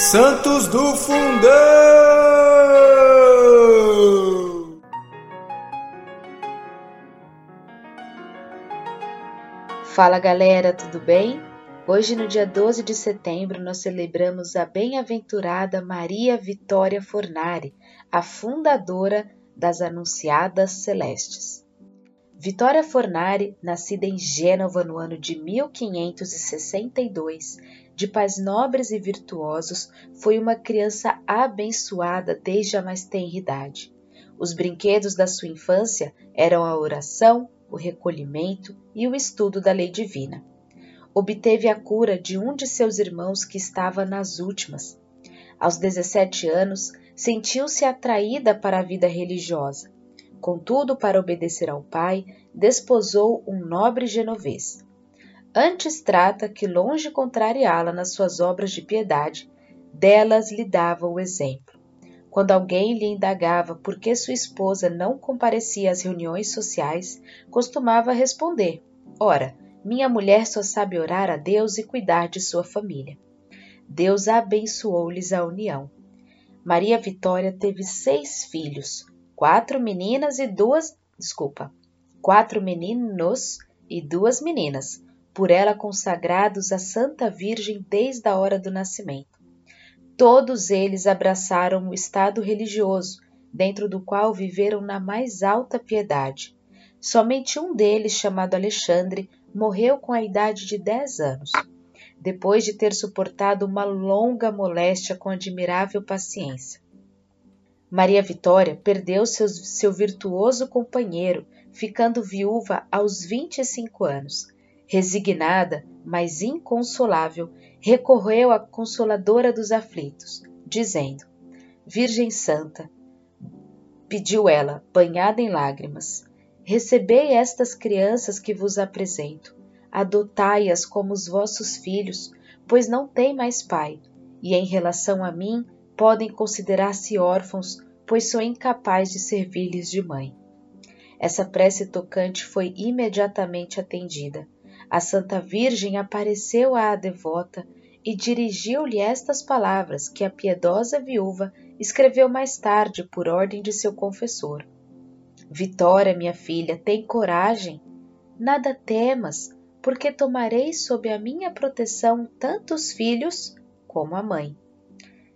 Santos do Fundão! Fala galera, tudo bem? Hoje, no dia 12 de setembro, nós celebramos a bem-aventurada Maria Vitória Fornari, a fundadora das Anunciadas Celestes. Vitória Fornari, nascida em Gênova no ano de 1562, de pais nobres e virtuosos, foi uma criança abençoada desde a mais tenra idade. Os brinquedos da sua infância eram a oração, o recolhimento e o estudo da lei divina. Obteve a cura de um de seus irmãos que estava nas últimas. Aos 17 anos, sentiu-se atraída para a vida religiosa. Contudo, para obedecer ao pai, desposou um nobre genovês. Antes trata que, longe contrariá-la nas suas obras de piedade, delas lhe dava o exemplo. Quando alguém lhe indagava por que sua esposa não comparecia às reuniões sociais, costumava responder: Ora, minha mulher só sabe orar a Deus e cuidar de sua família. Deus abençoou-lhes a união. Maria Vitória teve seis filhos, quatro meninas e duas, desculpa, quatro meninos e duas meninas, por ela consagrados à Santa Virgem desde a hora do nascimento. Todos eles abraçaram o estado religioso, dentro do qual viveram na mais alta piedade. Somente um deles, chamado Alexandre, morreu com a idade de dez anos, depois de ter suportado uma longa moléstia com admirável paciência. Maria Vitória perdeu seu, seu virtuoso companheiro, ficando viúva aos 25 anos. Resignada, mas inconsolável, recorreu à Consoladora dos aflitos, dizendo: Virgem Santa, pediu ela, banhada em lágrimas, recebei estas crianças que vos apresento, adotai-as como os vossos filhos, pois não têm mais pai, e em relação a mim, podem considerar-se órfãos, pois sou incapaz de servir-lhes de mãe. Essa prece tocante foi imediatamente atendida. A Santa Virgem apareceu à devota e dirigiu-lhe estas palavras que a piedosa viúva escreveu mais tarde por ordem de seu confessor. Vitória, minha filha, tem coragem. Nada temas, porque tomarei sob a minha proteção tanto os filhos como a mãe.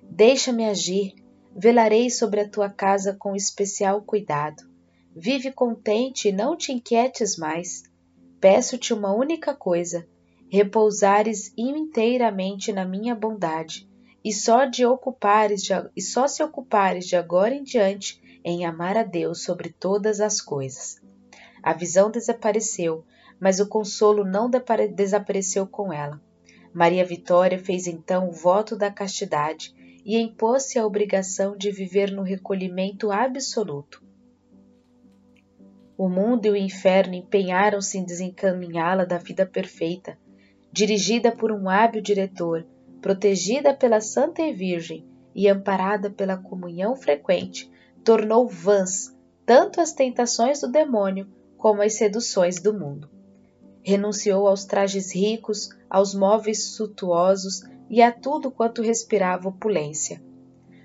Deixa-me agir, velarei sobre a tua casa com especial cuidado. Vive contente e não te inquietes mais. Peço-te uma única coisa: repousares inteiramente na minha bondade, e só de ocupares de, e só se ocupares de agora em diante em amar a Deus sobre todas as coisas. A visão desapareceu, mas o consolo não desapareceu com ela. Maria Vitória fez então o voto da castidade e impôs-se a obrigação de viver no recolhimento absoluto. O mundo e o inferno empenharam-se em desencaminhá-la da vida perfeita, dirigida por um hábil diretor, protegida pela Santa Virgem e amparada pela comunhão frequente, tornou vãs tanto as tentações do demônio como as seduções do mundo. Renunciou aos trajes ricos, aos móveis suntuosos, e a tudo quanto respirava opulência.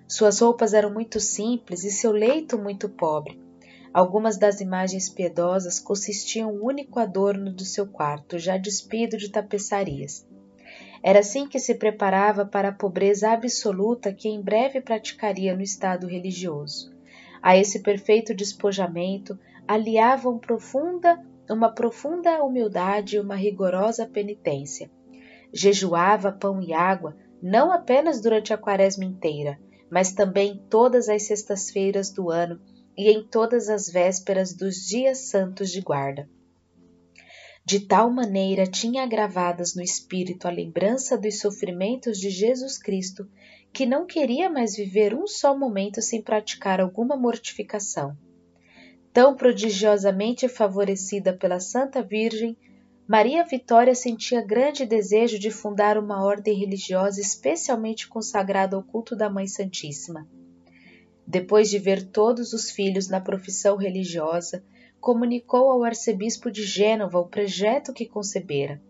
Suas roupas eram muito simples e seu leito muito pobre. Algumas das imagens piedosas consistiam o único adorno do seu quarto, já despido de tapeçarias. Era assim que se preparava para a pobreza absoluta que em breve praticaria no estado religioso. A esse perfeito despojamento aliavam profunda, uma profunda humildade e uma rigorosa penitência jejuava pão e água não apenas durante a quaresma inteira, mas também todas as sextas-feiras do ano e em todas as vésperas dos dias santos de guarda. De tal maneira tinha gravadas no espírito a lembrança dos sofrimentos de Jesus Cristo, que não queria mais viver um só momento sem praticar alguma mortificação. Tão prodigiosamente favorecida pela Santa Virgem, Maria Vitória sentia grande desejo de fundar uma ordem religiosa especialmente consagrada ao culto da Mãe Santíssima. Depois de ver todos os filhos na profissão religiosa, comunicou ao arcebispo de Gênova o projeto que concebera.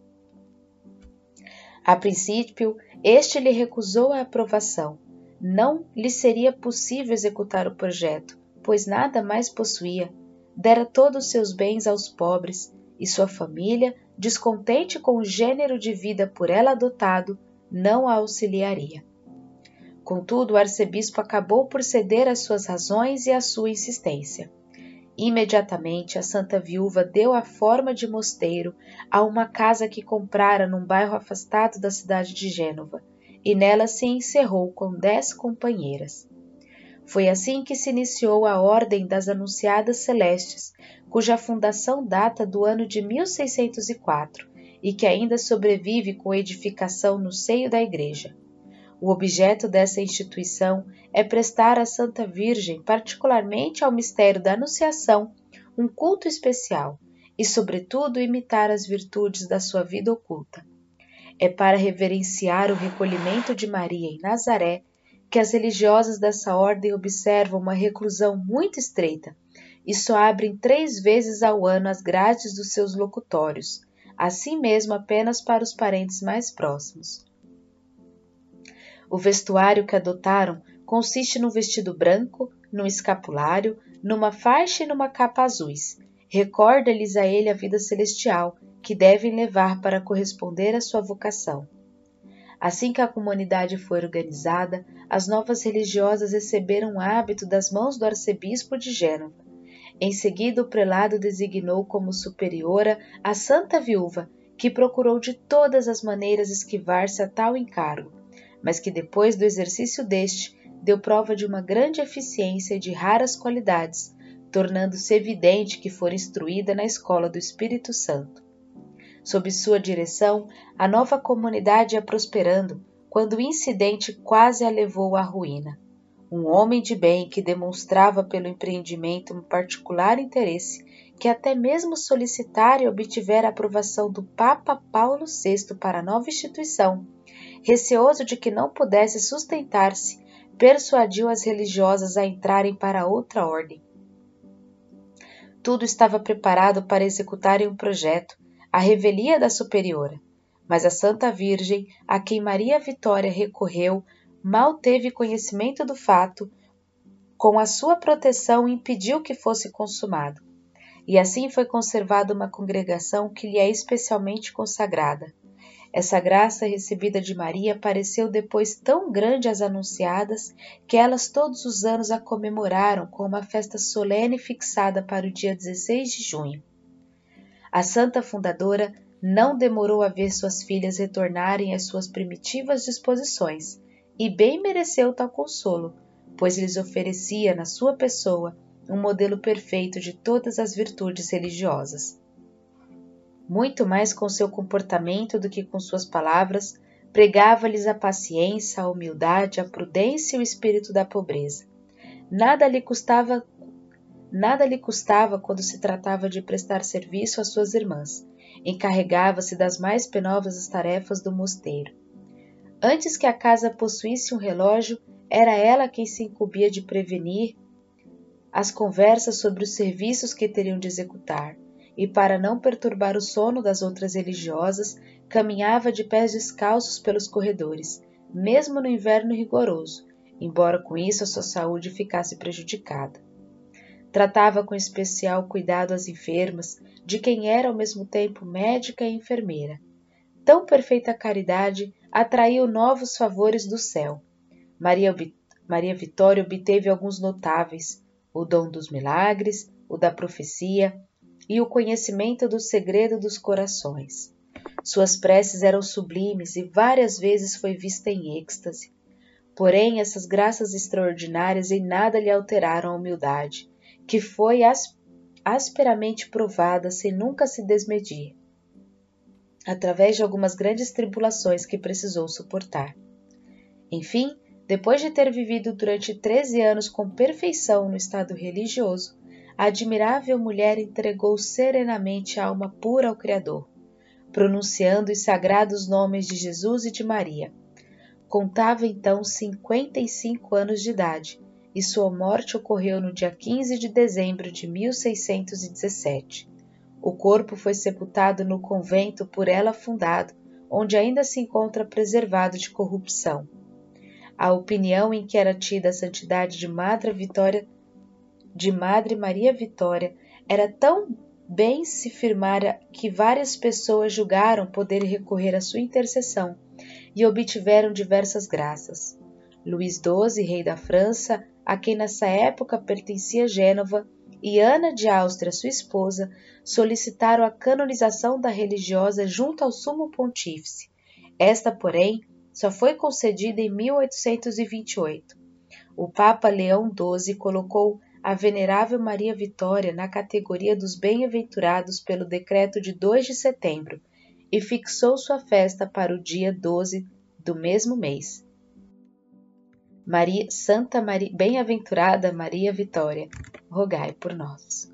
A princípio, este lhe recusou a aprovação. Não lhe seria possível executar o projeto, pois nada mais possuía. Dera todos os seus bens aos pobres, e sua família, descontente com o gênero de vida por ela adotado, não a auxiliaria. Contudo, o arcebispo acabou por ceder às suas razões e à sua insistência. Imediatamente, a santa viúva deu a forma de mosteiro a uma casa que comprara num bairro afastado da cidade de Gênova, e nela se encerrou com dez companheiras. Foi assim que se iniciou a Ordem das Anunciadas Celestes, cuja fundação data do ano de 1604 e que ainda sobrevive com edificação no seio da Igreja. O objeto dessa instituição é prestar à Santa Virgem, particularmente ao mistério da Anunciação, um culto especial e, sobretudo, imitar as virtudes da sua vida oculta. É para reverenciar o recolhimento de Maria em Nazaré que as religiosas dessa ordem observam uma reclusão muito estreita e só abrem três vezes ao ano as grades dos seus locutórios, assim mesmo apenas para os parentes mais próximos. O vestuário que adotaram consiste num vestido branco, num escapulário, numa faixa e numa capa azuis. Recorda-lhes a ele a vida celestial que devem levar para corresponder à sua vocação. Assim que a comunidade foi organizada, as novas religiosas receberam o hábito das mãos do arcebispo de Gênova. Em seguida, o prelado designou como superiora a santa viúva, que procurou de todas as maneiras esquivar-se a tal encargo, mas que depois do exercício deste deu prova de uma grande eficiência e de raras qualidades, tornando-se evidente que fora instruída na escola do Espírito Santo. Sob sua direção, a nova comunidade ia prosperando quando o incidente quase a levou à ruína. Um homem de bem que demonstrava pelo empreendimento um particular interesse, que até mesmo solicitara e obtivera a aprovação do Papa Paulo VI para a nova instituição, receoso de que não pudesse sustentar-se, persuadiu as religiosas a entrarem para outra ordem. Tudo estava preparado para executarem um projeto, a revelia da superiora, mas a Santa Virgem, a quem Maria Vitória recorreu, mal teve conhecimento do fato, com a sua proteção impediu que fosse consumado. E assim foi conservada uma congregação que lhe é especialmente consagrada. Essa graça recebida de Maria pareceu depois tão grande às anunciadas que elas todos os anos a comemoraram com uma festa solene fixada para o dia 16 de junho. A santa fundadora não demorou a ver suas filhas retornarem às suas primitivas disposições, e bem mereceu tal consolo, pois lhes oferecia na sua pessoa um modelo perfeito de todas as virtudes religiosas. Muito mais com seu comportamento do que com suas palavras, pregava-lhes a paciência, a humildade, a prudência e o espírito da pobreza. Nada lhe custava Nada lhe custava quando se tratava de prestar serviço às suas irmãs. Encarregava-se das mais penosas tarefas do mosteiro. Antes que a casa possuísse um relógio, era ela quem se incumbia de prevenir as conversas sobre os serviços que teriam de executar, e para não perturbar o sono das outras religiosas, caminhava de pés descalços pelos corredores, mesmo no inverno rigoroso, embora com isso a sua saúde ficasse prejudicada. Tratava com especial cuidado as enfermas, de quem era ao mesmo tempo médica e enfermeira. Tão perfeita caridade atraiu novos favores do céu. Maria, Maria Vitória obteve alguns notáveis: o dom dos milagres, o da profecia e o conhecimento do segredo dos corações. Suas preces eram sublimes e várias vezes foi vista em êxtase. Porém, essas graças extraordinárias em nada lhe alteraram a humildade, que foi asperamente provada sem nunca se desmedir, através de algumas grandes tribulações que precisou suportar. Enfim, depois de ter vivido durante treze anos com perfeição no estado religioso, a admirável mulher entregou serenamente a alma pura ao Criador, pronunciando os sagrados nomes de Jesus e de Maria. Contava então cinquenta e cinco anos de idade e sua morte ocorreu no dia 15 de dezembro de 1617. O corpo foi sepultado no convento por ela fundado, onde ainda se encontra preservado de corrupção. A opinião em que era tida a santidade de Madre Vitória de Madre Maria Vitória era tão bem se firmara que várias pessoas julgaram poder recorrer à sua intercessão e obtiveram diversas graças. Luís XII, rei da França, a quem nessa época pertencia Gênova, e Ana de Áustria, sua esposa, solicitaram a canonização da religiosa junto ao Sumo Pontífice. Esta, porém, só foi concedida em 1828. O Papa Leão XII colocou a Venerável Maria Vitória na categoria dos bem-aventurados pelo decreto de 2 de setembro e fixou sua festa para o dia 12 do mesmo mês. Maria, Santa Maria, bem-aventurada Maria Vitória, rogai por nós.